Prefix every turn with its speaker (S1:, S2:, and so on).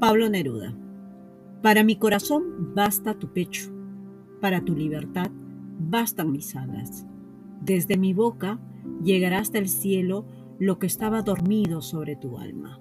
S1: Pablo Neruda. Para mi corazón basta tu pecho, para tu libertad bastan mis alas. Desde mi boca llegará hasta el cielo lo que estaba dormido sobre tu alma.